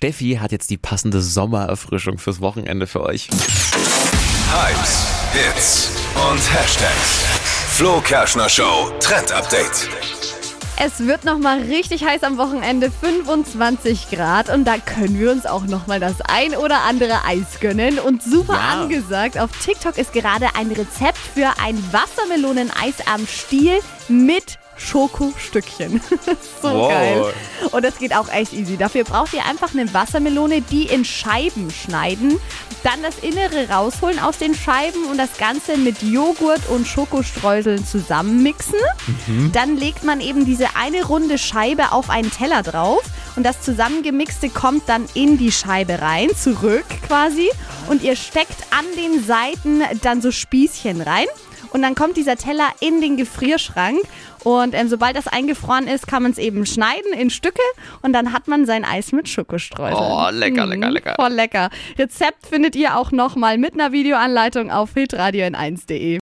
Steffi hat jetzt die passende Sommererfrischung fürs Wochenende für euch. Hypes, Hits und Hashtags. Flo Kerschner Show Trend Update. Es wird nochmal richtig heiß am Wochenende, 25 Grad. Und da können wir uns auch nochmal das ein oder andere Eis gönnen. Und super Ja. angesagt, auf TikTok ist gerade ein Rezept für ein Wassermeloneneis am Stiel mit Schokostückchen. so Wow. geil. Und das geht auch echt easy. Dafür braucht ihr einfach eine Wassermelone, die in Scheiben schneiden, dann das Innere rausholen aus den Scheiben und das Ganze mit Joghurt und Schokostreuseln zusammenmixen. Dann legt man eben diese eine runde Scheibe auf einen Teller drauf und das zusammengemixte kommt dann in die Scheibe rein, zurück quasi. Und ihr steckt an den Seiten dann so Spießchen rein. Und dann kommt dieser Teller in den Gefrierschrank. Und ähm, sobald das eingefroren ist, kann man es eben schneiden in Stücke. Und dann hat man sein Eis mit Schokostreuseln. Oh, lecker, Mhm, lecker, lecker. Voll lecker. Rezept findet ihr auch nochmal mit einer Videoanleitung auf hitradio in 1.de.